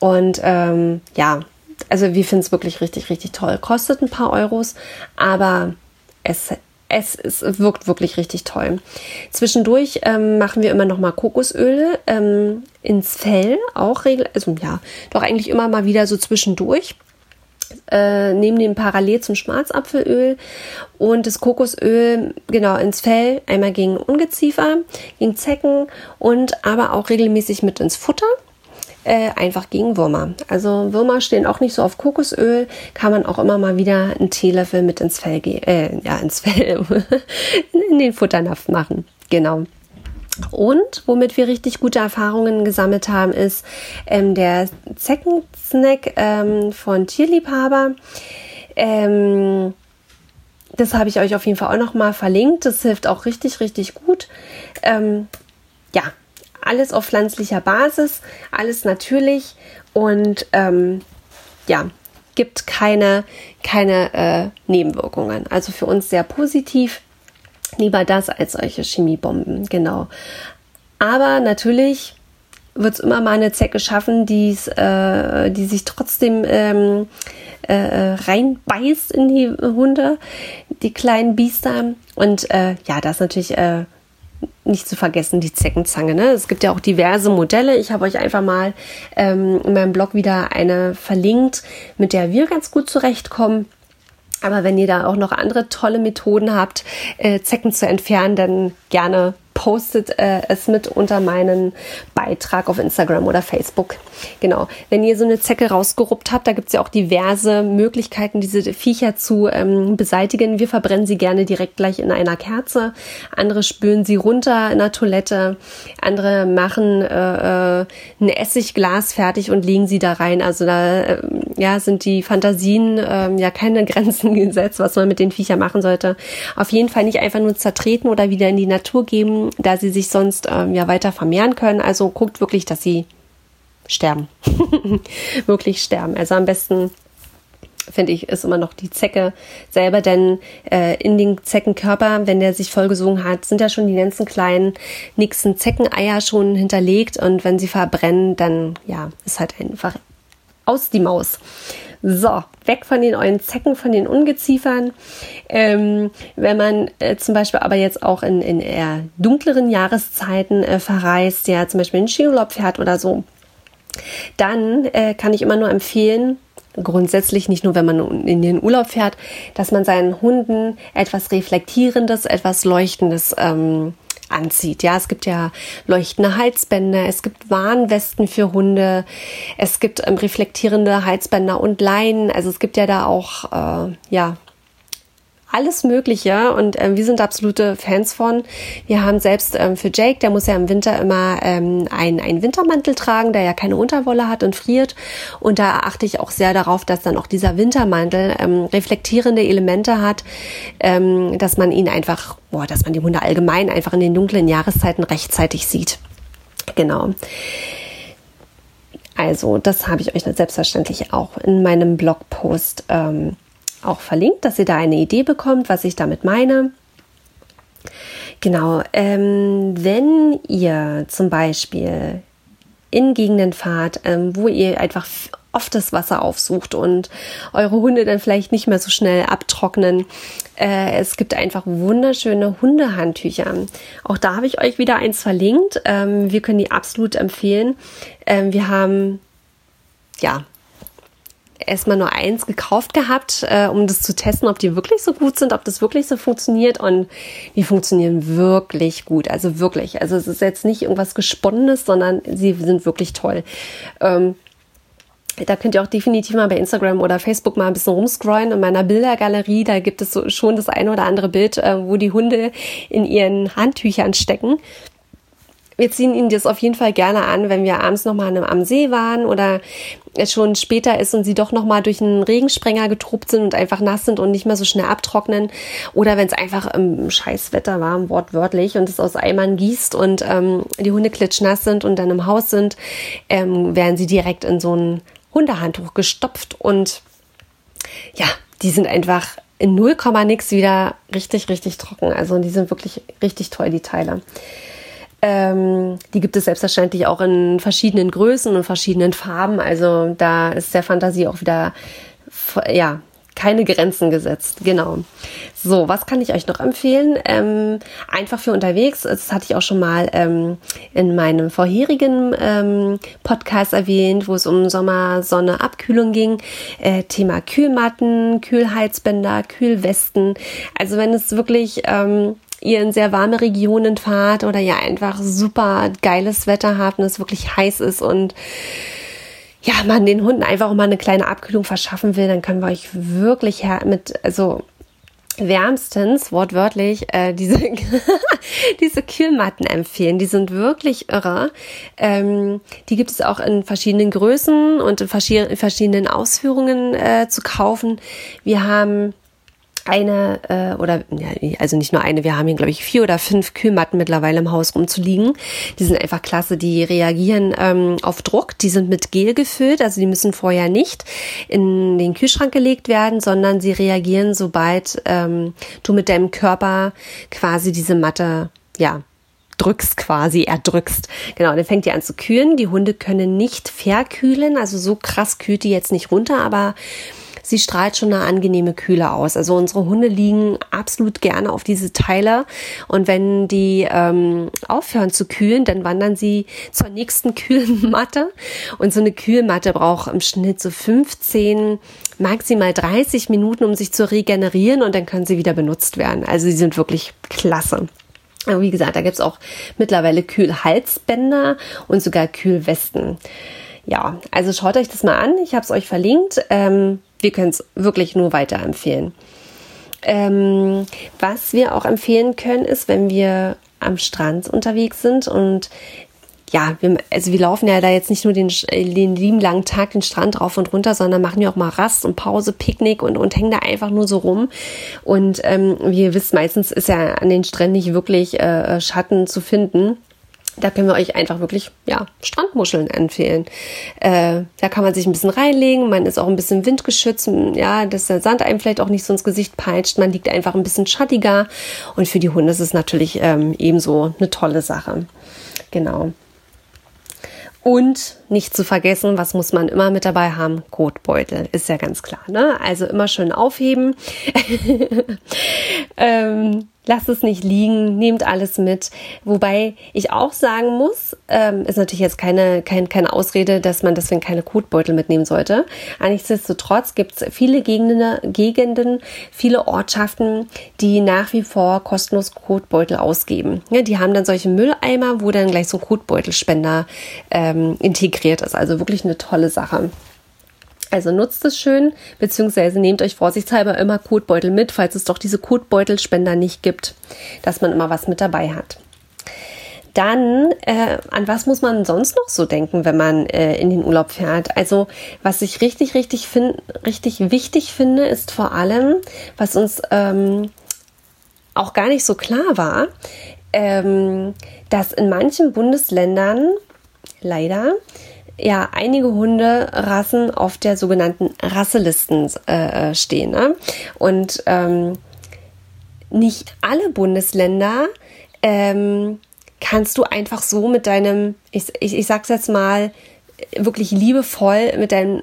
[SPEAKER 1] Und ähm, ja, also wir finden es wirklich richtig, richtig toll. Kostet ein paar Euros, aber es es, es wirkt wirklich richtig toll. Zwischendurch ähm, machen wir immer noch mal Kokosöl ähm, ins Fell, auch regel, also ja, doch eigentlich immer mal wieder so zwischendurch. Äh, nehmen den parallel zum Schwarzapfelöl und das Kokosöl genau ins Fell, einmal gegen Ungeziefer, gegen Zecken und aber auch regelmäßig mit ins Futter äh, einfach gegen Würmer. Also Würmer stehen auch nicht so auf Kokosöl, kann man auch immer mal wieder einen Teelöffel mit ins Fell gehen, äh, ja, ins Fell, in den Futternapf machen. Genau. Und womit wir richtig gute Erfahrungen gesammelt haben, ist ähm, der Zeckensnack ähm, von Tierliebhaber. Ähm, das habe ich euch auf jeden Fall auch noch mal verlinkt. Das hilft auch richtig, richtig gut. Ähm, ja, alles auf pflanzlicher Basis, alles natürlich und ähm, ja, gibt keine, keine äh, Nebenwirkungen. Also für uns sehr positiv. Lieber das als solche Chemiebomben, genau. Aber natürlich wird es immer mal eine Zecke schaffen, äh, die sich trotzdem ähm, äh, reinbeißt in die Hunde, die kleinen Biester. Und äh, ja, das natürlich äh, nicht zu vergessen, die Zeckenzange. Ne? Es gibt ja auch diverse Modelle. Ich habe euch einfach mal ähm, in meinem Blog wieder eine verlinkt, mit der wir ganz gut zurechtkommen. Aber wenn ihr da auch noch andere tolle Methoden habt, äh, Zecken zu entfernen, dann gerne postet äh, es mit unter meinen Beitrag auf Instagram oder Facebook. Genau. Wenn ihr so eine Zecke rausgeruppt habt, da gibt es ja auch diverse Möglichkeiten, diese Viecher zu ähm, beseitigen. Wir verbrennen sie gerne direkt gleich in einer Kerze. Andere spülen sie runter in der Toilette. Andere machen äh, äh, ein Essigglas fertig und legen sie da rein. Also da äh, ja, sind die Fantasien äh, ja keine Grenzen gesetzt, was man mit den Viechern machen sollte. Auf jeden Fall nicht einfach nur zertreten oder wieder in die Natur geben da sie sich sonst ähm, ja weiter vermehren können. Also guckt wirklich, dass sie sterben. wirklich sterben. Also am besten finde ich, ist immer noch die Zecke selber, denn äh, in den Zeckenkörper, wenn der sich vollgesogen hat, sind ja schon die ganzen kleinen nixen Zeckeneier schon hinterlegt und wenn sie verbrennen, dann ja, ist halt einfach aus die Maus. So, weg von den euren Zecken, von den Ungeziefern. Ähm, wenn man äh, zum Beispiel aber jetzt auch in, in eher dunkleren Jahreszeiten äh, verreist, ja zum Beispiel in Skiurlaub fährt oder so, dann äh, kann ich immer nur empfehlen, grundsätzlich nicht nur, wenn man in den Urlaub fährt, dass man seinen Hunden etwas Reflektierendes, etwas Leuchtendes ähm, anzieht. Ja, es gibt ja leuchtende Halsbänder, es gibt Warnwesten für Hunde, es gibt ähm, reflektierende Halsbänder und Leinen. Also es gibt ja da auch äh, ja alles Mögliche und ähm, wir sind absolute Fans von. Wir haben selbst ähm, für Jake, der muss ja im Winter immer ähm, einen, einen Wintermantel tragen, der ja keine Unterwolle hat und friert. Und da achte ich auch sehr darauf, dass dann auch dieser Wintermantel ähm, reflektierende Elemente hat, ähm, dass man ihn einfach, boah, dass man die Hunde allgemein einfach in den dunklen Jahreszeiten rechtzeitig sieht. Genau. Also, das habe ich euch selbstverständlich auch in meinem Blogpost ähm, auch verlinkt, dass ihr da eine Idee bekommt, was ich damit meine. Genau, ähm, wenn ihr zum Beispiel in Gegenden fahrt, ähm, wo ihr einfach oft das Wasser aufsucht und eure Hunde dann vielleicht nicht mehr so schnell abtrocknen. Äh, es gibt einfach wunderschöne Hundehandtücher. Auch da habe ich euch wieder eins verlinkt. Ähm, wir können die absolut empfehlen. Ähm, wir haben ja erstmal nur eins gekauft gehabt, äh, um das zu testen, ob die wirklich so gut sind, ob das wirklich so funktioniert. Und die funktionieren wirklich gut. Also wirklich. Also es ist jetzt nicht irgendwas Gesponnenes, sondern sie sind wirklich toll. Ähm, da könnt ihr auch definitiv mal bei Instagram oder Facebook mal ein bisschen rumscrollen. In meiner Bildergalerie, da gibt es so schon das eine oder andere Bild, äh, wo die Hunde in ihren Handtüchern stecken wir ziehen ihnen das auf jeden Fall gerne an, wenn wir abends nochmal am See waren oder es schon später ist und sie doch nochmal durch einen Regensprenger getruppt sind und einfach nass sind und nicht mehr so schnell abtrocknen. Oder wenn es einfach im Scheißwetter war, wortwörtlich, und es aus Eimern gießt und ähm, die Hunde klitschnass sind und dann im Haus sind, ähm, werden sie direkt in so ein Hundehandtuch gestopft und ja, die sind einfach in 0, nix wieder richtig, richtig trocken. Also die sind wirklich richtig toll, die Teile. Ähm, die gibt es selbstverständlich auch in verschiedenen Größen und verschiedenen Farben. Also da ist der Fantasie auch wieder, ja, keine Grenzen gesetzt. Genau. So, was kann ich euch noch empfehlen? Ähm, einfach für unterwegs. Das hatte ich auch schon mal ähm, in meinem vorherigen ähm, Podcast erwähnt, wo es um Sommer, Sonne, Abkühlung ging. Äh, Thema Kühlmatten, Kühlheizbänder, Kühlwesten. Also wenn es wirklich ähm, ihr in sehr warme Regionen fahrt oder ja einfach super geiles Wetter habt und es wirklich heiß ist und ja, man den Hunden einfach mal eine kleine Abkühlung verschaffen will, dann können wir euch wirklich mit, also wärmstens, wortwörtlich, äh, diese, diese Kühlmatten empfehlen. Die sind wirklich irre. Ähm, die gibt es auch in verschiedenen Größen und in verschiedenen Ausführungen äh, zu kaufen. Wir haben eine äh, oder ja, also nicht nur eine, wir haben hier glaube ich vier oder fünf Kühlmatten mittlerweile im Haus rumzuliegen. Die sind einfach klasse, die reagieren ähm, auf Druck, die sind mit Gel gefüllt, also die müssen vorher nicht in den Kühlschrank gelegt werden, sondern sie reagieren, sobald ähm, du mit deinem Körper quasi diese Matte ja drückst quasi, erdrückst. Genau, dann fängt die an zu kühlen. Die Hunde können nicht verkühlen, also so krass kühlt die jetzt nicht runter, aber sie strahlt schon eine angenehme Kühle aus. Also unsere Hunde liegen absolut gerne auf diese Teile und wenn die ähm, aufhören zu kühlen, dann wandern sie zur nächsten Kühlmatte und so eine Kühlmatte braucht im Schnitt so 15 maximal 30 Minuten, um sich zu regenerieren und dann können sie wieder benutzt werden. Also sie sind wirklich klasse. Aber wie gesagt, da gibt's auch mittlerweile Kühlhalsbänder und sogar Kühlwesten. Ja, also schaut euch das mal an. Ich habe es euch verlinkt. Ähm, wir können es wirklich nur weiterempfehlen. Ähm, was wir auch empfehlen können, ist, wenn wir am Strand unterwegs sind und ja, wir, also wir laufen ja da jetzt nicht nur den, den lieben langen Tag den Strand rauf und runter, sondern machen ja auch mal Rast und Pause, Picknick und, und hängen da einfach nur so rum. Und ähm, wie ihr wisst, meistens ist ja an den Stränden nicht wirklich äh, Schatten zu finden. Da können wir euch einfach wirklich, ja, Strandmuscheln empfehlen. Äh, da kann man sich ein bisschen reinlegen, man ist auch ein bisschen windgeschützt, ja, dass der Sand einem vielleicht auch nicht so ins Gesicht peitscht, man liegt einfach ein bisschen schattiger und für die Hunde ist es natürlich ähm, ebenso eine tolle Sache. Genau. Und nicht zu vergessen, was muss man immer mit dabei haben? Kotbeutel, ist ja ganz klar. Ne? Also immer schön aufheben. ähm, lasst es nicht liegen, nehmt alles mit. Wobei ich auch sagen muss, ähm, ist natürlich jetzt keine, kein, keine Ausrede, dass man deswegen keine Kotbeutel mitnehmen sollte. Nichtsdestotrotz gibt es viele Gegenden, Gegenden, viele Ortschaften, die nach wie vor kostenlos Kotbeutel ausgeben. Ja, die haben dann solche Mülleimer, wo dann gleich so ein Kotbeutelspender ähm, integriert ist. Also wirklich eine tolle Sache. Also nutzt es schön, beziehungsweise nehmt euch vorsichtshalber immer Kotbeutel mit, falls es doch diese Kotbeutelspender nicht gibt, dass man immer was mit dabei hat. Dann, äh, an was muss man sonst noch so denken, wenn man äh, in den Urlaub fährt? Also, was ich richtig, richtig, find, richtig wichtig finde, ist vor allem, was uns ähm, auch gar nicht so klar war, ähm, dass in manchen Bundesländern leider ja einige Hunderassen auf der sogenannten Rasselisten äh, stehen. Ne? Und ähm, nicht alle Bundesländer ähm, kannst du einfach so mit deinem, ich, ich, ich sag's jetzt mal, wirklich liebevoll mit deinem,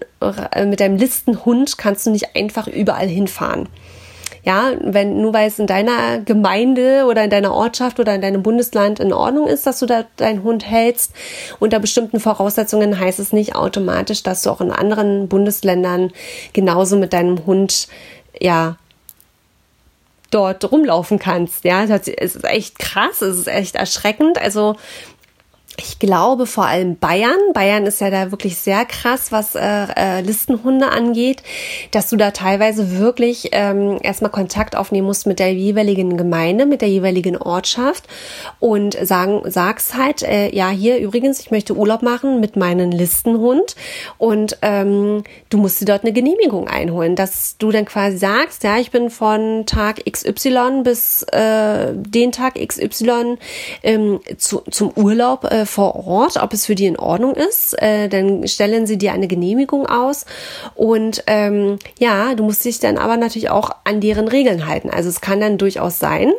[SPEAKER 1] mit deinem Listenhund kannst du nicht einfach überall hinfahren. Ja, wenn nur weil es in deiner Gemeinde oder in deiner Ortschaft oder in deinem Bundesland in Ordnung ist, dass du da deinen Hund hältst, unter bestimmten Voraussetzungen heißt es nicht automatisch, dass du auch in anderen Bundesländern genauso mit deinem Hund ja dort rumlaufen kannst. Ja, es ist echt krass, es ist echt erschreckend. Also ich glaube vor allem Bayern. Bayern ist ja da wirklich sehr krass, was äh, äh, Listenhunde angeht, dass du da teilweise wirklich ähm, erstmal Kontakt aufnehmen musst mit der jeweiligen Gemeinde, mit der jeweiligen Ortschaft und sagen, sagst halt, äh, ja, hier übrigens, ich möchte Urlaub machen mit meinem Listenhund und ähm, du musst dir dort eine Genehmigung einholen, dass du dann quasi sagst, ja, ich bin von Tag XY bis äh, den Tag XY ähm, zu, zum Urlaub äh, vor Ort, ob es für die in Ordnung ist. Äh, dann stellen sie dir eine Genehmigung aus und ähm, ja, du musst dich dann aber natürlich auch an deren Regeln halten. Also es kann dann durchaus sein,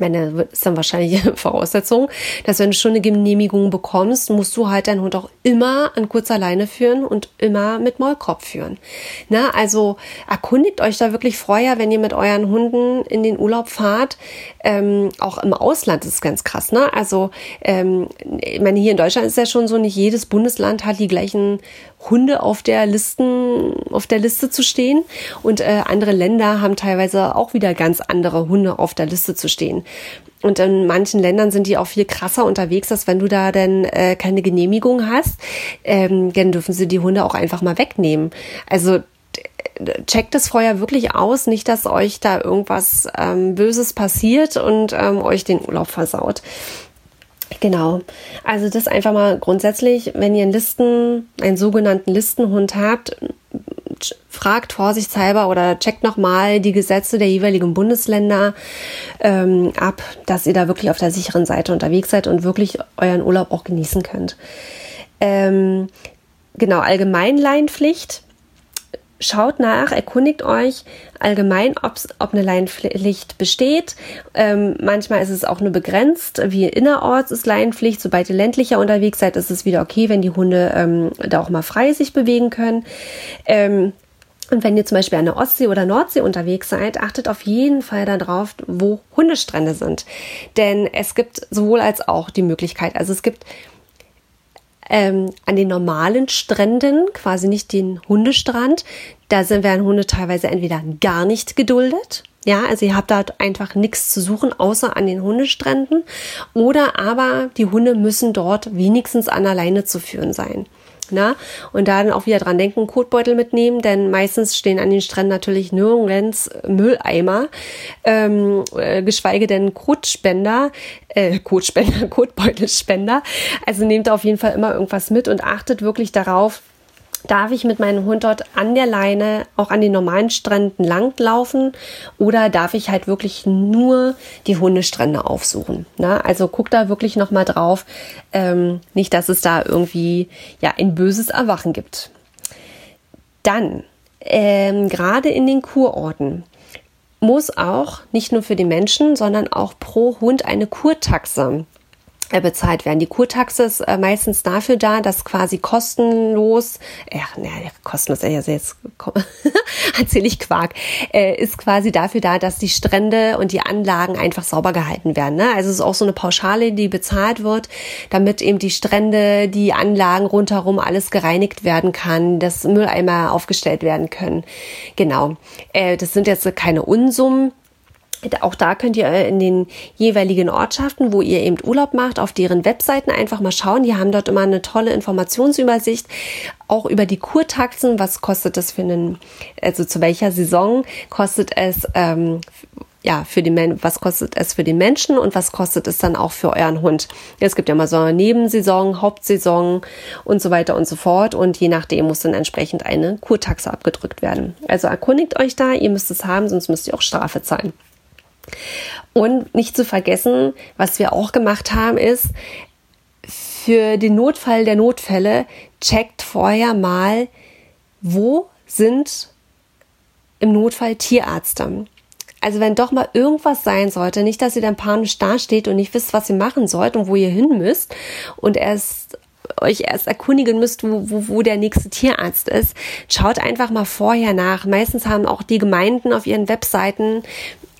[SPEAKER 1] meine, ist dann wahrscheinlich Voraussetzung, dass wenn du schon eine Genehmigung bekommst, musst du halt deinen Hund auch immer an kurzer Leine führen und immer mit Maulkorb führen. Na, also erkundigt euch da wirklich vorher, wenn ihr mit euren Hunden in den Urlaub fahrt. Ähm, auch im Ausland ist es ganz krass, ne? Also, ähm, ich meine, hier in Deutschland ist ja schon so, nicht jedes Bundesland hat die gleichen Hunde auf der Listen, auf der Liste zu stehen. Und äh, andere Länder haben teilweise auch wieder ganz andere Hunde auf der Liste zu stehen. Und in manchen Ländern sind die auch viel krasser unterwegs, als wenn du da denn äh, keine Genehmigung hast. Ähm, dann dürfen sie die Hunde auch einfach mal wegnehmen. Also checkt es vorher wirklich aus, nicht, dass euch da irgendwas ähm, Böses passiert und ähm, euch den Urlaub versaut. Genau. Also das einfach mal grundsätzlich, wenn ihr einen Listen, einen sogenannten Listenhund habt, fragt vorsichtshalber oder checkt nochmal die Gesetze der jeweiligen Bundesländer ähm, ab, dass ihr da wirklich auf der sicheren Seite unterwegs seid und wirklich euren Urlaub auch genießen könnt. Ähm, genau, Allgemeinleinpflicht schaut nach, erkundigt euch allgemein, ob's, ob eine Leinpflicht besteht. Ähm, manchmal ist es auch nur begrenzt, wie innerorts ist Leinpflicht. Sobald ihr ländlicher unterwegs seid, ist es wieder okay, wenn die Hunde ähm, da auch mal frei sich bewegen können. Ähm, und wenn ihr zum Beispiel an der Ostsee oder Nordsee unterwegs seid, achtet auf jeden Fall darauf, wo Hundestrände sind. Denn es gibt sowohl als auch die Möglichkeit, also es gibt ähm, an den normalen Stränden, quasi nicht den Hundestrand, da sind werden Hunde teilweise entweder gar nicht geduldet. Ja, also ihr habt da einfach nichts zu suchen, außer an den Hundestränden. Oder aber die Hunde müssen dort wenigstens an alleine zu führen sein. Na? Und da dann auch wieder dran denken, Kotbeutel mitnehmen, denn meistens stehen an den Stränden natürlich nirgends Mülleimer, ähm, äh, geschweige denn Kotspender, äh, Kotspender, Kotbeutelspender. Also nehmt auf jeden Fall immer irgendwas mit und achtet wirklich darauf, Darf ich mit meinem Hund dort an der Leine auch an den normalen Stränden langlaufen oder darf ich halt wirklich nur die Hundestrände aufsuchen? Ne? Also guck da wirklich nochmal drauf. Ähm, nicht, dass es da irgendwie ja ein böses Erwachen gibt. Dann, ähm, gerade in den Kurorten muss auch nicht nur für die Menschen, sondern auch pro Hund eine Kurtaxe bezahlt werden. Die Kurtaxe ist äh, meistens dafür da, dass quasi kostenlos, ja, ne, kostenlos, ja, jetzt erzähle ich Quark, äh, ist quasi dafür da, dass die Strände und die Anlagen einfach sauber gehalten werden. Ne? Also es ist auch so eine Pauschale, die bezahlt wird, damit eben die Strände, die Anlagen rundherum alles gereinigt werden kann, dass Mülleimer aufgestellt werden können. Genau. Äh, das sind jetzt keine Unsummen, auch da könnt ihr äh, in den jeweiligen Ortschaften, wo ihr eben Urlaub macht, auf deren Webseiten einfach mal schauen. Die haben dort immer eine tolle Informationsübersicht, auch über die Kurtaxen. Was kostet es für einen, also zu welcher Saison kostet es ähm, ja, für die Men was kostet es für die Menschen und was kostet es dann auch für euren Hund. Es gibt ja mal so eine Nebensaison, Hauptsaison und so weiter und so fort und je nachdem muss dann entsprechend eine Kurtaxe abgedrückt werden. Also erkundigt euch da, ihr müsst es haben, sonst müsst ihr auch Strafe zahlen. Und nicht zu vergessen, was wir auch gemacht haben, ist, für den Notfall der Notfälle checkt vorher mal, wo sind im Notfall Tierärzte. Also wenn doch mal irgendwas sein sollte, nicht, dass ihr dann panisch dasteht und nicht wisst, was ihr machen sollt und wo ihr hin müsst und erst euch erst erkundigen müsst, wo, wo, wo der nächste Tierarzt ist, schaut einfach mal vorher nach. Meistens haben auch die Gemeinden auf ihren Webseiten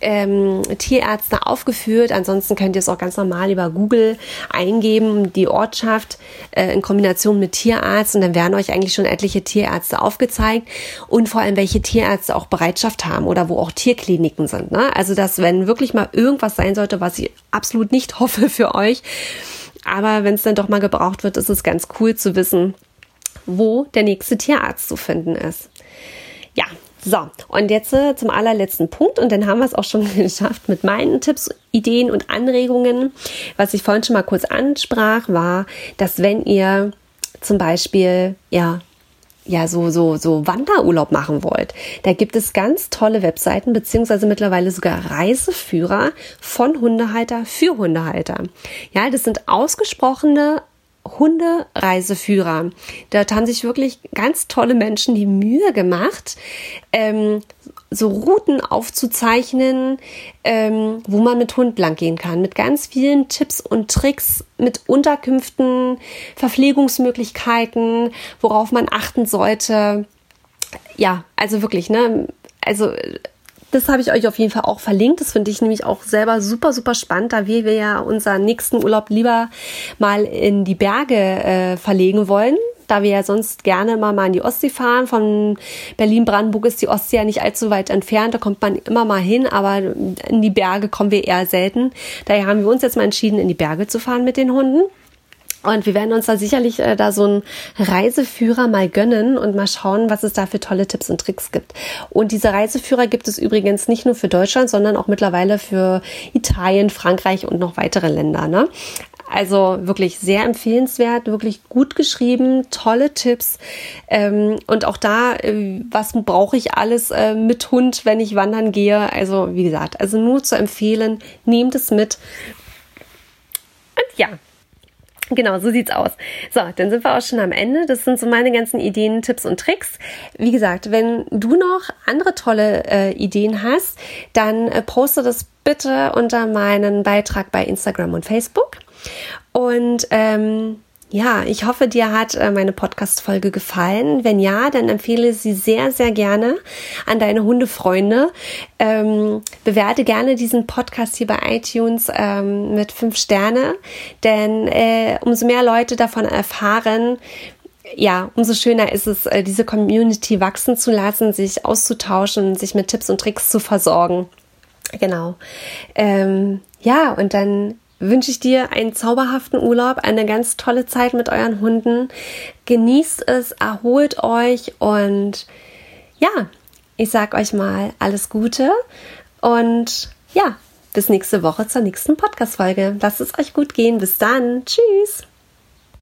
[SPEAKER 1] ähm, Tierärzte aufgeführt. Ansonsten könnt ihr es auch ganz normal über Google eingeben, die Ortschaft äh, in Kombination mit Tierarzt und dann werden euch eigentlich schon etliche Tierärzte aufgezeigt und vor allem welche Tierärzte auch Bereitschaft haben oder wo auch Tierkliniken sind. Ne? Also dass wenn wirklich mal irgendwas sein sollte, was ich absolut nicht hoffe für euch, aber wenn es dann doch mal gebraucht wird, ist es ganz cool zu wissen, wo der nächste Tierarzt zu finden ist. Ja, so, und jetzt äh, zum allerletzten Punkt und dann haben wir es auch schon geschafft mit meinen Tipps, Ideen und Anregungen. Was ich vorhin schon mal kurz ansprach, war, dass wenn ihr zum Beispiel, ja, ja, so, so, so Wanderurlaub machen wollt, da gibt es ganz tolle Webseiten, beziehungsweise mittlerweile sogar Reiseführer von Hundehalter für Hundehalter. Ja, das sind ausgesprochene Hundereiseführer. Dort haben sich wirklich ganz tolle Menschen die Mühe gemacht, ähm, so Routen aufzuzeichnen, ähm, wo man mit Hund lang gehen kann, mit ganz vielen Tipps und Tricks, mit Unterkünften, Verpflegungsmöglichkeiten, worauf man achten sollte. Ja, also wirklich, ne? Also das habe ich euch auf jeden Fall auch verlinkt. Das finde ich nämlich auch selber super, super spannend, da wir, wir ja unseren nächsten Urlaub lieber mal in die Berge äh, verlegen wollen da wir ja sonst gerne immer mal in die Ostsee fahren. Von Berlin-Brandenburg ist die Ostsee ja nicht allzu weit entfernt. Da kommt man immer mal hin, aber in die Berge kommen wir eher selten. Daher haben wir uns jetzt mal entschieden, in die Berge zu fahren mit den Hunden. Und wir werden uns da sicherlich äh, da so einen Reiseführer mal gönnen und mal schauen, was es da für tolle Tipps und Tricks gibt. Und diese Reiseführer gibt es übrigens nicht nur für Deutschland, sondern auch mittlerweile für Italien, Frankreich und noch weitere Länder. Ne? Also wirklich sehr empfehlenswert, wirklich gut geschrieben, tolle Tipps. Ähm, und auch da, äh, was brauche ich alles äh, mit Hund, wenn ich wandern gehe? Also wie gesagt, also nur zu empfehlen, nehmt es mit. Und ja, Genau, so sieht's aus. So, dann sind wir auch schon am Ende. Das sind so meine ganzen Ideen, Tipps und Tricks. Wie gesagt, wenn du noch andere tolle äh, Ideen hast, dann äh, poste das bitte unter meinen Beitrag bei Instagram und Facebook. Und ähm, ja, ich hoffe, dir hat äh, meine Podcast-Folge gefallen. Wenn ja, dann empfehle sie sehr, sehr gerne an deine Hundefreunde. Ähm, bewerte gerne diesen Podcast hier bei iTunes ähm, mit fünf Sterne, denn äh, umso mehr Leute davon erfahren, ja, umso schöner ist es, äh, diese Community wachsen zu lassen, sich auszutauschen, sich mit Tipps und Tricks zu versorgen. Genau. Ähm, ja, und dann wünsche ich dir einen zauberhaften Urlaub, eine ganz tolle Zeit mit euren Hunden. Genießt es, erholt euch und ja, ich sag euch mal alles Gute und ja, bis nächste Woche zur nächsten Podcast-Folge. Lasst es euch gut gehen. Bis dann. Tschüss.